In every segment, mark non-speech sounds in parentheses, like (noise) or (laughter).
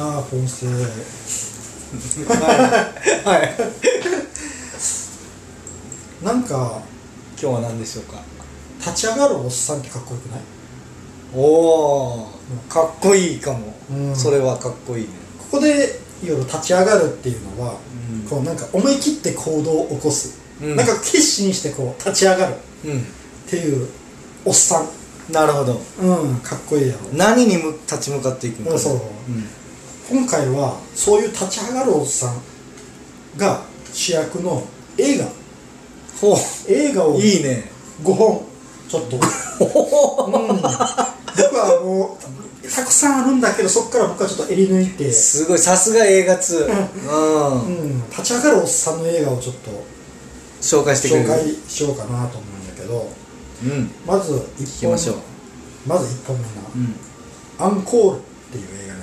ああポンセはい、はい、なんか今日は何でしょうか？立ち上がるおっさんってかっこよくない？おおかっこいいかも、うん。それはかっこいいね。ここで夜立ち上がるっていうのは、うん。こうなんか思い切って行動を起こす、うん。なんか決心してこう立ち上がる。っうていうおっさん。んなるほど。うんかっこいいやろ。何にむ立ち向かっていくのか、そう今回はそういう立ち上がるおっさんが主役の映画。ほ映画をういいね。5本ちょっと、うん、僕はもうたくさんあるんだけどそこから僕はちょっと襟抜いて、すごいさすが映画通。うん、うん、立ち上がるおっさんの映画をちょっと紹介してくれる。紹介しようかなと思うんだけど。うん。まず聞1本きましょう。まず1本目なうん「アンコール」っていう映画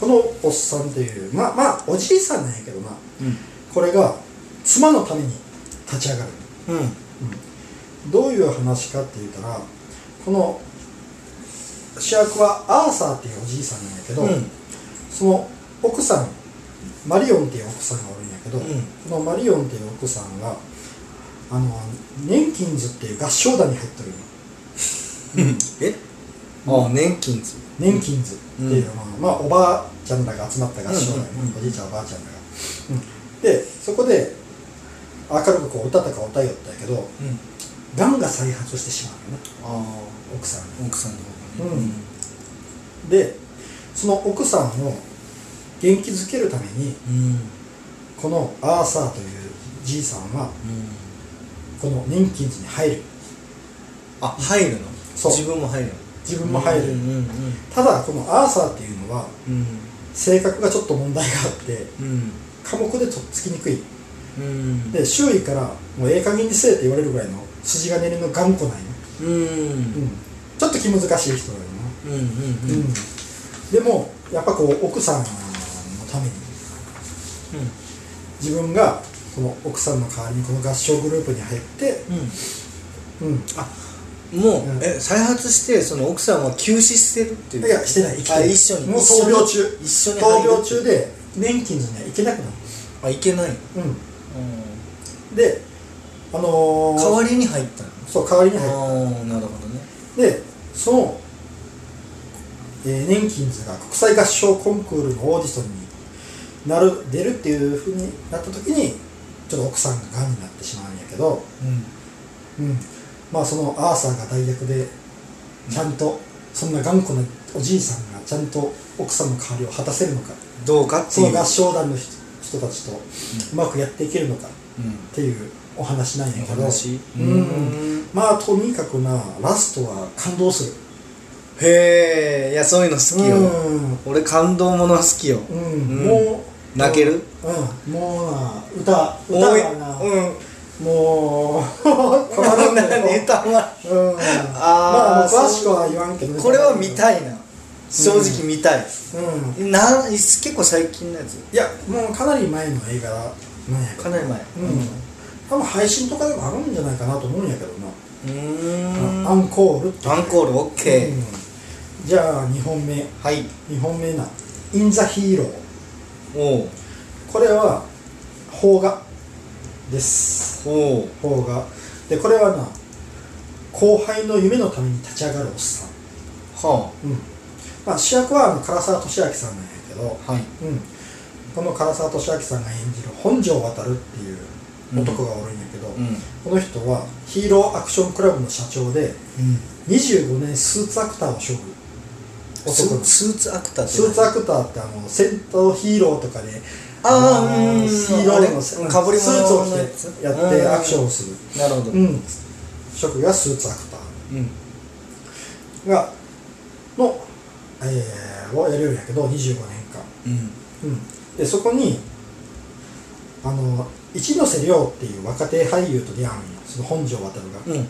このおっさんっていうまあまあおじいさんなんやけどな。うん。これが妻のために立ち上がる。うん。どういう話かって言ったらこの主役はアーサーっていうおじいさんなんやけど、うん。その奥さんマリオンっていう奥さんがおるんやけど、うん。このマリオンっていう奥さんがあの年金ズっていう合唱団に入ってるん。よえ？あ年金図年金ズっていうのは、まあおばあちゃんらが集まった合唱団うんうんうん。おじいちゃんおばあちゃんらが、うんでそこで明るくこう歌とか歌いよったんやけどうん。がんが再発してしまうよね。あ奥さん奥さんの方がね。でその奥さんを元気づけるためにうん。このアーサーというじいさんはうん。この年金図に入る。あ入るの？そう。自分も入るの？自分も入る、ただこのアーサーっていうのはうん性格がちょっと問題があってうん寡黙でとっつきにくい。うん。で周囲からもうええ加減にせえって言われるぐらいの筋金入りの頑固なうん。ちょっと気難しい人だようんうんな、うん。でもやっぱこう奥さんのために自分がこの奥さんの代わりにこの合唱グループに入って、うん。うん、もう、うん。え再発してその奥さんは休止してるっていう。いやしてない生きてある一緒に。もう闘病中。一緒に。闘病中で年金図には行けなくなる、あいけない、うん、であのー、代わりに入ったの？そう代わりに入っああなるほどね。てでその、えー年金図が国際合唱コンクールのオーディションになる出るっていうふうになった時にちょっと奥さんががんになってしまうんやけど、うん、まあそのアーサーが代役でちゃんとそんな頑固なおじいさんがちゃんと奥さんの代わりを果たせるのか。どうかっていう。その合唱団の人人たちとうまくやっていけるのかうんっていうお話なんやけど。ううん。ん。まあとにかくなラストは感動する。へえいやそういうの好きよ、うん。俺感動もの好きよ。うん。うん。もう泣ける？うん。もうな歌歌がな、うんもうたまらんのよ何歌はうん。あーまあ詳しくは言わんけどね。これは見たいな。正直見たい、うん。なん結構最近のやつ。いやもうかなり前の映画なんやかなり前。うん。多分配信とかでもあるんじゃないかなと思うんやけどな。うーん。アンコールアンコールオッケー、うん。じゃあ2本目。はい。2本目な「イン・ザ・ヒーローおう」これは邦画です。おう。邦画でこれはな後輩の夢のために立ち上がるおっさん、はうん。まあ、主役はあの唐沢寿明さんなんやけど、あはい。うん、この唐沢寿明さんが演じる本庄渡っていう男がおるんやけど、うん。この人はヒーローアクションクラブの社長で25年スーツアクターを処遇ス男のスーツアクターってスーツアクターってあの戦闘ヒーローとかでああれかぶりスーツを着てやってアクションをする。なるほど。うん。職業はスーツアクタうん。ーがの、えーをやるんやけど25年間。うん。うん、でそこにあの一ノ瀬亮っていう若手俳優と出会うんよ。その本庄航が、うん。うん、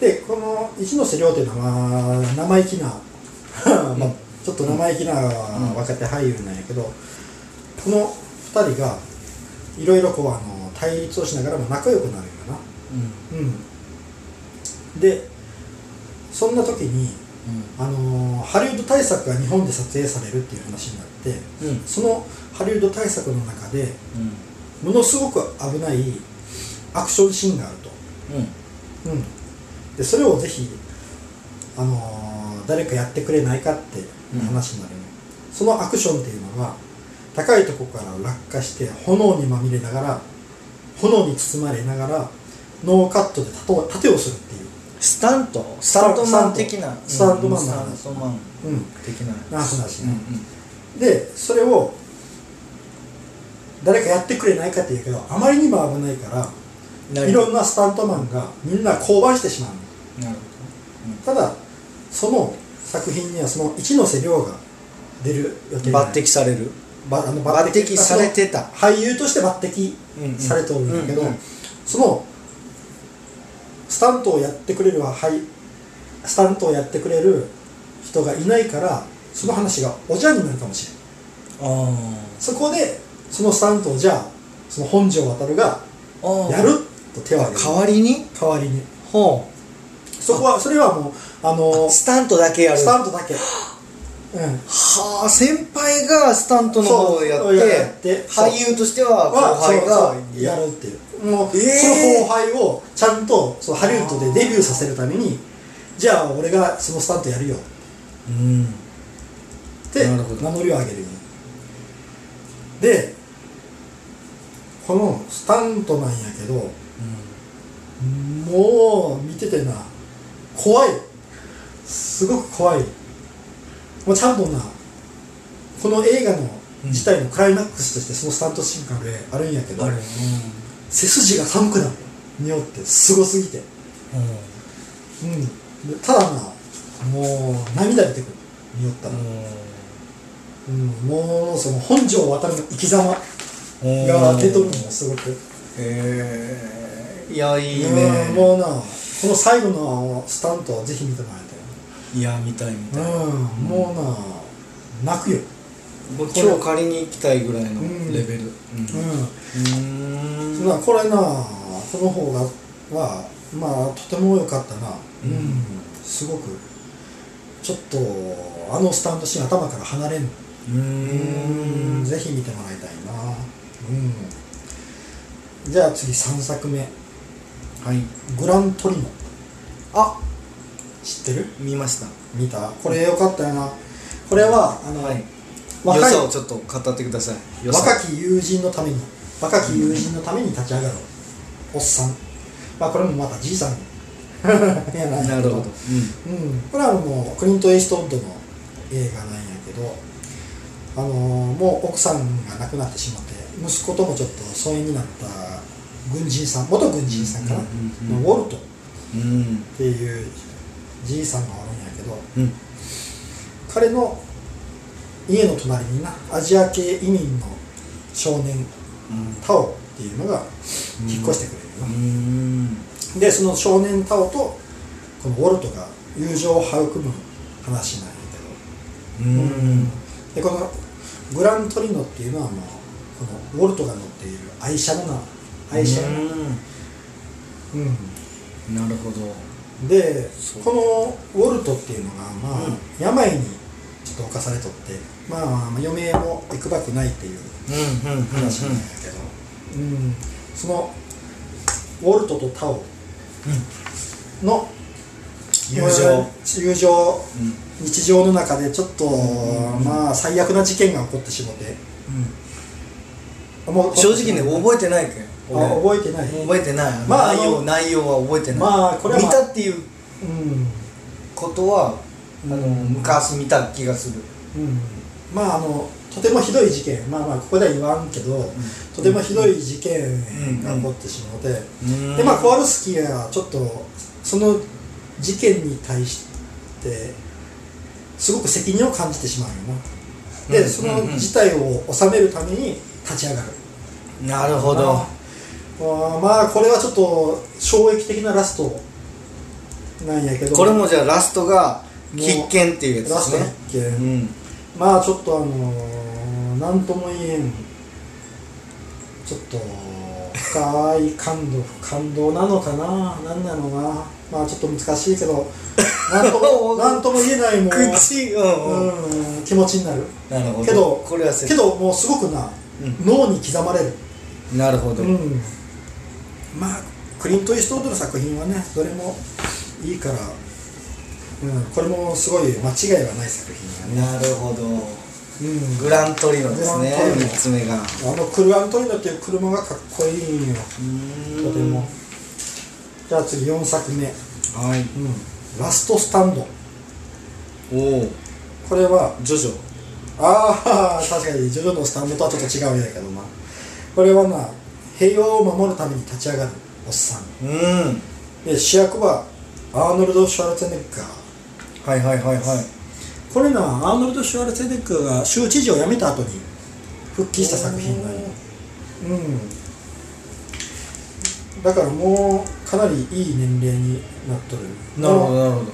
でこの一ノ瀬亮っていうのは生意気な、(laughs) まあ、ちょっと生意気な若手俳優なんやけど、この2人がいろいろこうあの対立をしながらも仲良くなるんよな、うん、でそんな時にあのーハリウッド大作が日本で撮影されるっていう話になってうん。うんそのハリウッド大作の中でものすごく危ないアクションシーンがあると、うん。うん、でそれをぜひ、あのー誰かやってくれないかって話になる。の、そのアクションっていうのが高いところから落下して炎にまみれながら炎に包まれながらノーカットで盾をするっていう。スタント？スタント。マン的な？スタントマンスタの話ントマンうん。的なな話うんね、でそれを誰かやってくれないかっていうけどあまりにも危ないからうんいろんなスタントマンがみんな降板してしまうの。なるただその作品にはその一ノ瀬亮が出る予定ほど抜擢される抜擢されてた。俳優として抜擢うんうん。されておるんだけど、うんうん。そのスタントをやってくれるははいスタントをやってくれる人がいないからその話がおじゃんになるかもしれないあそこでそのスタントをじゃあその本庄航がやると手を挙げる。代わりに？代わりに。ほそこはそれはもうあのうスタントだけやる。スタントだけうん。はあ先輩がスタントの方をやって俳優としては後は輩がやるって。いうもう、えー。その後輩をちゃんとそのハリウッドでデビューさせるためにじゃあ俺がそのスタントやるよ。うん。ってなるほど。名乗りを上げるよ。でこのスタントなんやけどもう見ててな怖い。すごく怖いもうちゃんとなこの映画の自体のクライマックスとしてそのスタントシーンがあるんやけど、ある背筋が寒くなる。によってすごすぎて。うん。うん。でただなもう涙出てくる。によったら、うん、もうその本庄渡るの生き様が出とるのもすごく。へえいやいいうん。ねもうなこの最後のスタントはぜひ見てもらいたいいや見たい見たいうん、もうな泣くよ。今日借りに行きたいぐらいのうん。レベル。ううん。ん、なこれなこの方がはまあとても良かったな。うん。すごくちょっとあのスタントシーン頭から離れんううん。ぜひ見てもらいたいな。うん。じゃあ次3作目。はい「グラントリノあ」知ってる？見ました。見た？これ良かったよな。これはあの、はい。若い良さをちょっと語ってください。若き友人のために。若き友人のために立ち上がるおっさん。まあこれもまたじいさん。(laughs) やなるほど。うん、これはもうクリント・エイストウッドの映画なんやけどあのーもう奥さんが亡くなってしまって息子ともちょっと疎遠になった軍人さん元軍人さんかな、うんうんうんのウォルト。っうん。うんていうじいさんがおるんやけどうん。彼の家の隣になアジア系移民の少年タオっていうのが引っ越してくれるよ。うな、ん。でその少年タオとこのウォルトが友情を育む話なんやけど。うん。でこのグラントリノっていうのはもうこのウォルトが乗っている愛車のな。愛車やな。うん。うん。なるほどでこのウォルトっていうのがまあ、うん。病にちょっと侵されとってまあ、まあ、余命もいくばくないっていううんうんうん話なんやけど、うん。そのウォルトとタオの友情。友情。うん。日常の中でちょっと、ん。まあ最悪な事件が起こってしまってもう正直ね覚えてないけん。あ俺。覚えてない。覚えてない。まあ内容あの内容は覚えてない。まあこれは、ま見あ、たっていううん。ことはあのうん昔見た気がする。うん。まああのとてもひどい事件。まあまあここでは言わんけど、とてもひどい事件が起こってしまって、で。まあコワルスキーはちょっとその事件に対してすごく責任を感じてしまうよな。で、うん。そのうん。うん事態を収めるために立ち上がる。なるほど。まあまあこれはちょっと衝撃的なラストなんやけど。これもじゃあラストが必見っていうやつラストですね必見、うん。まあちょっとあのー、なんとも言えんちょっと深い感動感動なのかな？何なのかな？まあちょっと難しいけど (laughs) なんともとも言えないもう、(laughs) 口うん気持ちになる。なるほど。けどこれはせけどもうすごくな、脳に刻まれる。なるほど、うん、まあクリント・イーストウッドの作品はねどれもいいから、うん、これもすごい間違いはない作品がね、なるほど。うん、グラントリノですねグラントリノ。3つ目が。あのクルアントリノっていう車がかっこいいん。よとても。じゃあ次4作目、はい。うん、ラストスタンド。おおこれはジョジョああ確かにジョジョのスタンドとはちょっと違うんやけどな。これはな平和を守るために立ち上がるおっさん。うん。で主役はアーノルド・シュワルツェネッガー。はいはいはいはい。これなアーノルド・シュワルツェネッガーが州知事を辞めた後に復帰した作品なんようん。だからもうかなりいい年齢になっとる。なるほどなるほど。うん。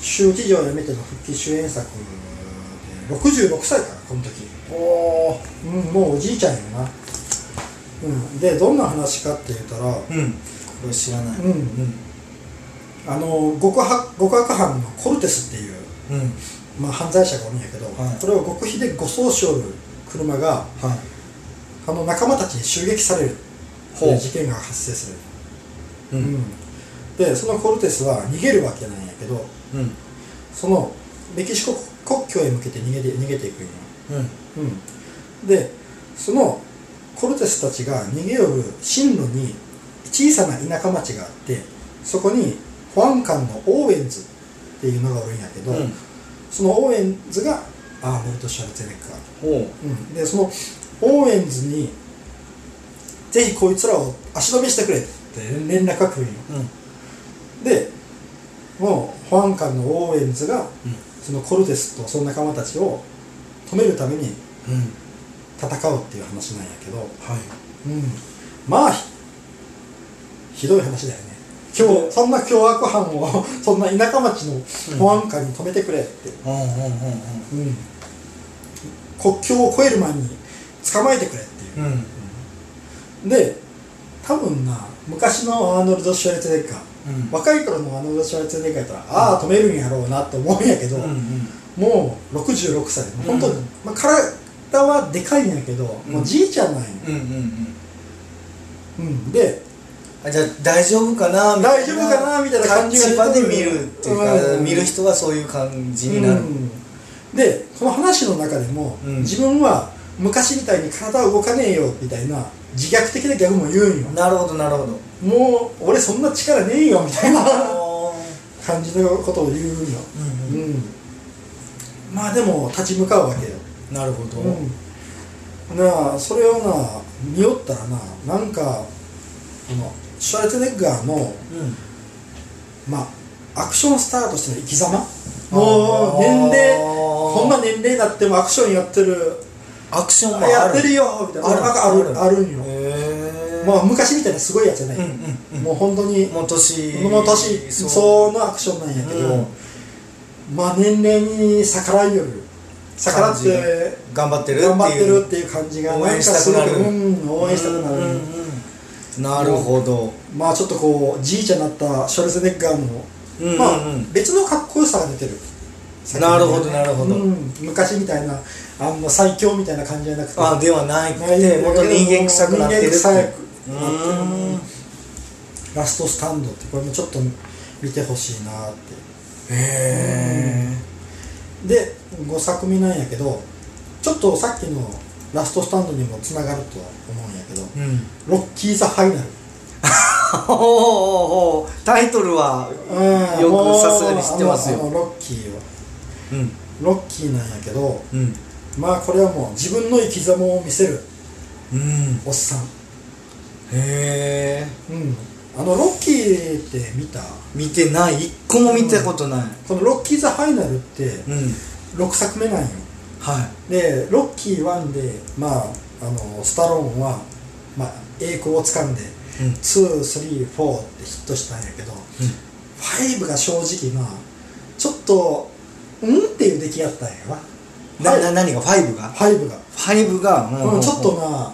州知事を辞めての復帰主演作で66歳からこの時。おおうん、もうおじいちゃんやな、うん、でどんな話かって言ったら、うん。これ知らない。うんうん。あの極悪極悪犯のコルテスっていう、うん。まあ、犯罪者がおるんやけど、はい。これを極秘で護送しおる車がはい。あの仲間たちに襲撃されるほう。事件が発生する、ううんん。でそのコルテスは逃げるわけなんやけどうん。そのメキシコ国境へ向けて逃げて逃げていくんようん。うん、でそのコルテスたちが逃げ寄る進路に小さな田舎町があってそこに保安官のオーウェンズっていうのがおるんやけど、うん。そのオーウェンズがアーノルド・シュワルツェネッガー、う。ん、でそのオーウェンズにぜひこいつらを足止めしてくれって連絡が来るんよ。うん。でもう保安官のオーウェンズがうんそのコルテスとその仲間たちを止めるためにうん。戦うっていう話なんやけど、はい。うん、まあひひどい話だよね。今日そんな凶悪犯を (laughs) そんな田舎町の保安官に止めてくれって、うんうんうんうん。国境を越える前に捕まえてくれっていう。うんうん。で多分な昔のアーノルド・シュワルツェネッガーうん。若い頃のアーノルド・シュワルツェネッガーやったら、ああ止めるんやろうなって思うんやけど、うんうんもう66歳。で本当に、うんまあ、体はでかいんやけど、もうじいちゃんなんよ、うんうんうん。うん、であじゃあ大丈夫かなみたい大丈夫かなみたいな感じがで見るっていうか、うん。見る人はそういう感じになる、うん。でこの話の中でも、うん。自分は昔みたいに体動かねえよみたいな自虐的なギャグも言うんよ。なるほどなるほど。もう俺そんな力ねえよみたいなあ感じのことを言うんよ、ーうん。うん、まあでも立ち向かうわけよ、うんなるほど、うん、なあそれをな見よったらななんかこのシュワルツェネッガーのうん。まあアクションスターとしての生き様？もう年齢こんな年齢になってもアクションやってるアクションもあるやってるよみたいな。ある。あるある。んよ。まあ昔みたいなすごいやつじゃない、うんうんうん。もう本当にもう年もう。年そうのアクションなんやけど、うん。まあ年齢に逆らいよる逆らって頑張ってるっていう。頑張ってるっていう感じが応援したくなる。うん、応援したくなる、うんうんうん。なるほど。まあちょっとこうじいちゃんになったショルツェネッガーの、うんうんうん。まあ別のかっこよさが出てるなるほどなるほど。うん、昔みたいなあの最強みたいな感じじゃなくてあではないもっと人間臭くなってるって人間臭くなってるう。んラストスタンドってこれもちょっと見てほしいなって。へで5作目なんやけどちょっとさっきのラストスタンドにもつながるとは思うんやけどえうん「ロッキー・ザ・ファイナル」ほうほうほうタイトルはうん。よくさすがに知ってますよ。ロッキーはうんロッキーなんやけどうん。まあこれはもう自分の生き様を見せるうん。おっさん。へえうん。あのロッキーって見た？見てない？一個も見たことない。この「ロッキー・ザ・ファイナル」ってうん。6作目なんよ。はい。でロッキー1でまああのスタローンは、まあ、栄光をつかんでうん。234ってヒットしたんやけど5が正直なちょっとうん？っていう出来やったんやわ。なな何が？5が？5が、5が、うんちょっとな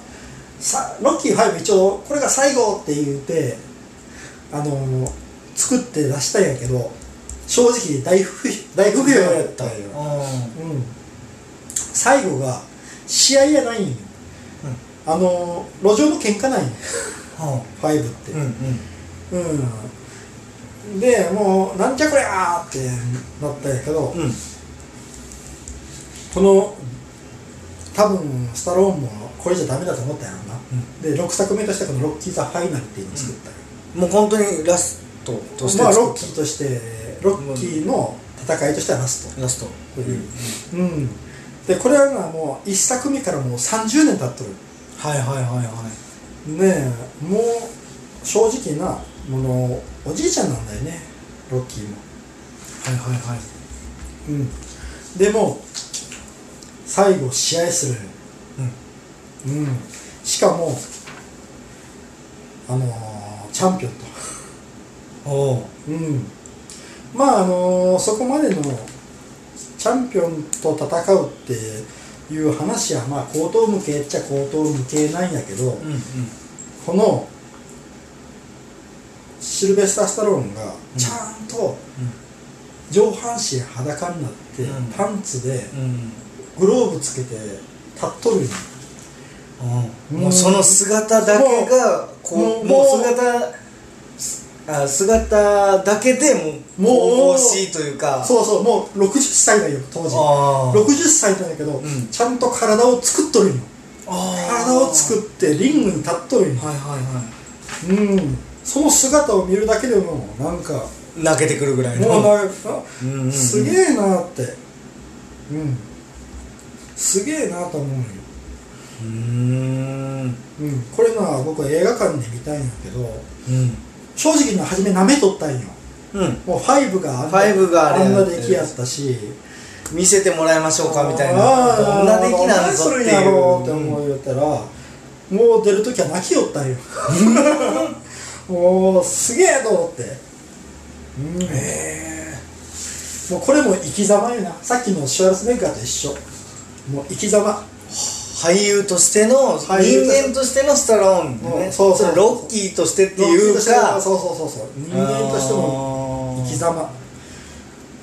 さロッキー5一応これが最後って言ってあのー作って出したんやけど正直大不大不評やったんよ、うん、最後が試合やないんよ、あのー路上の喧嘩ないん。よ5って。うんうん。うん、でもうなんじゃこりゃーってなったんやけど、うん。この多分スタローンもこれじゃダメだと思ったんやろな、で6作目としてこの「ロッキー・ザ・ファイナル」っていうのを作ったんよ、もう本当にラストとしてまあロッキーとしてロッキーの戦いとしてはラスト。ラスト。うん、でこれはなもう1作目からもう30年経っとる。はいはいはいはい。ねえもう正直なものおじいちゃんなんだよねロッキーも。はいはいはい。うん。でも最後試合する。うん。しかもあのーチャンピオンと。おおうん。まああのーそこまでのチャンピオンと戦うっていう話はまあ口頭無形っちゃ口頭無形なんやけど、うんうん。このシルベスター・スタローンがちゃんと上半身裸になって、うん。パンツでうん。グローブつけて立っとるんようん。もうその姿だけがこもううもう姿あ姿だけでもうもう神々しいというか。そうそうもう60歳だよ当時。あー60歳なんだけど、ん。ちゃんと体を作っとるんよ。体を作ってリングに立っとるんよ。はいはいはうんその姿を見るだけでもなんかい泣けてくるぐらいの。もうなんかうんうんうん。すげえなって。うん。すげえなと思うよ。うーん。うん、これな僕は映画館で見たいんやけどうん。正直な初め舐めとったんよ。うん。もう5があんな5があんな出来やったし。見せてもらいましょうかみたいあなーどんな出来なんぞってどんなするんやろうっていう思いよったら、もう出る時は泣きよったんよもうすげえと思って。うん。へもうこれも生き様よな。さっきのシュワルツェネッガーと一緒。もう生き様。俳優としての人間としてのスタローンでね。うん。そうそう。れロッキーとしてっていうか。そうそうそうそう。人間としても生き様。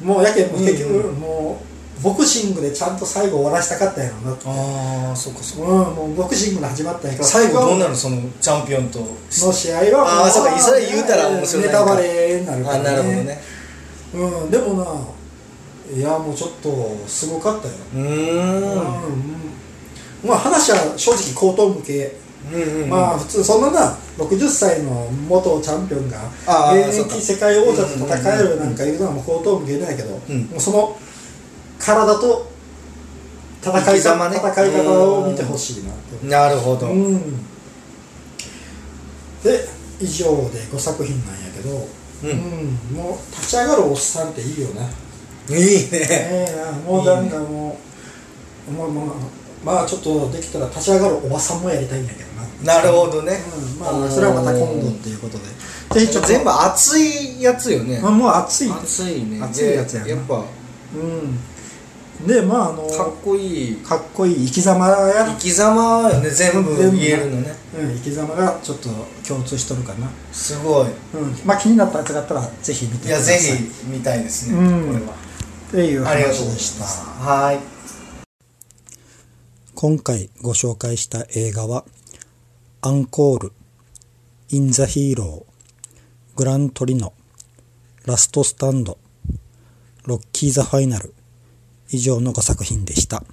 もうやけんもう結局、うん。もうボクシングでちゃんと最後終わらしたかったんやろうなってああそっかそっか。うんもうボクシングで始まったんやけど最後どうなるるそのチャンピオンと。の試合はあーそうかそれ言うたら面白い。ネタバレになるからね。あなるほどね。うんでもないやもうちょっとすごかったよ。うーん。うんうん。まあ話は正直口頭向けうんうんまあ普通そんなな60歳の元チャンピオンが現役世界王者と戦えるなんかいうのはもう口頭無形なんやけど、うん。もうその体と戦い生き様ね。戦い方を見てほしいなってなるほど。うん。で以上で5作品なんやけど、うん。うん。もう立ち上がるおっさんっていいよないいね。ええなもうなんかもうまあまあまあちょっとできたら立ち上がるおばさんもやりたいんだけどな。なるほどね。うん、まあそれはまた今度っていうことで。ぜひちょっと全部熱いやつよね。あもう熱い熱いね。熱いやつややっぱうんでまああのかっこいい。かっこいい生き様や。生き様よね全部言えるのね。うん、生き様がちょっと共通しとるかな。すごい。うん。まあ気になったやつがあったらぜひ見てください。いやぜひ見たいですねうん。これは。っていう話でした。す。はい。今回ご紹介した映画はアンコール、インザヒーロー、グラントリノ、ラストスタンド、ロッキーザファイナル以上の5作品でした。